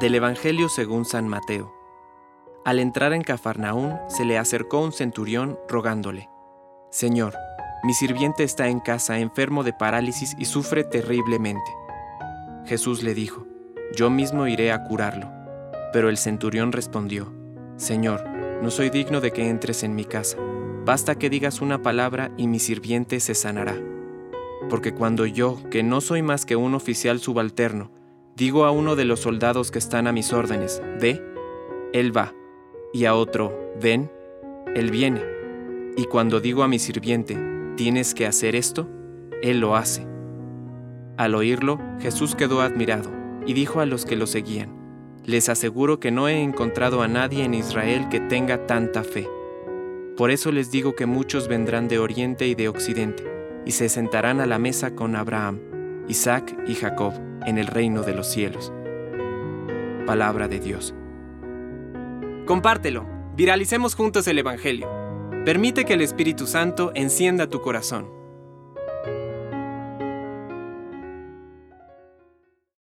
Del Evangelio según San Mateo. Al entrar en Cafarnaún, se le acercó un centurión rogándole, Señor, mi sirviente está en casa enfermo de parálisis y sufre terriblemente. Jesús le dijo, Yo mismo iré a curarlo. Pero el centurión respondió, Señor, no soy digno de que entres en mi casa. Basta que digas una palabra y mi sirviente se sanará. Porque cuando yo, que no soy más que un oficial subalterno, digo a uno de los soldados que están a mis órdenes, ve, él va, y a otro, ven, él viene. Y cuando digo a mi sirviente, tienes que hacer esto, él lo hace. Al oírlo, Jesús quedó admirado y dijo a los que lo seguían, les aseguro que no he encontrado a nadie en Israel que tenga tanta fe. Por eso les digo que muchos vendrán de oriente y de occidente, y se sentarán a la mesa con Abraham, Isaac y Jacob en el reino de los cielos. Palabra de Dios. Compártelo, viralicemos juntos el Evangelio. Permite que el Espíritu Santo encienda tu corazón.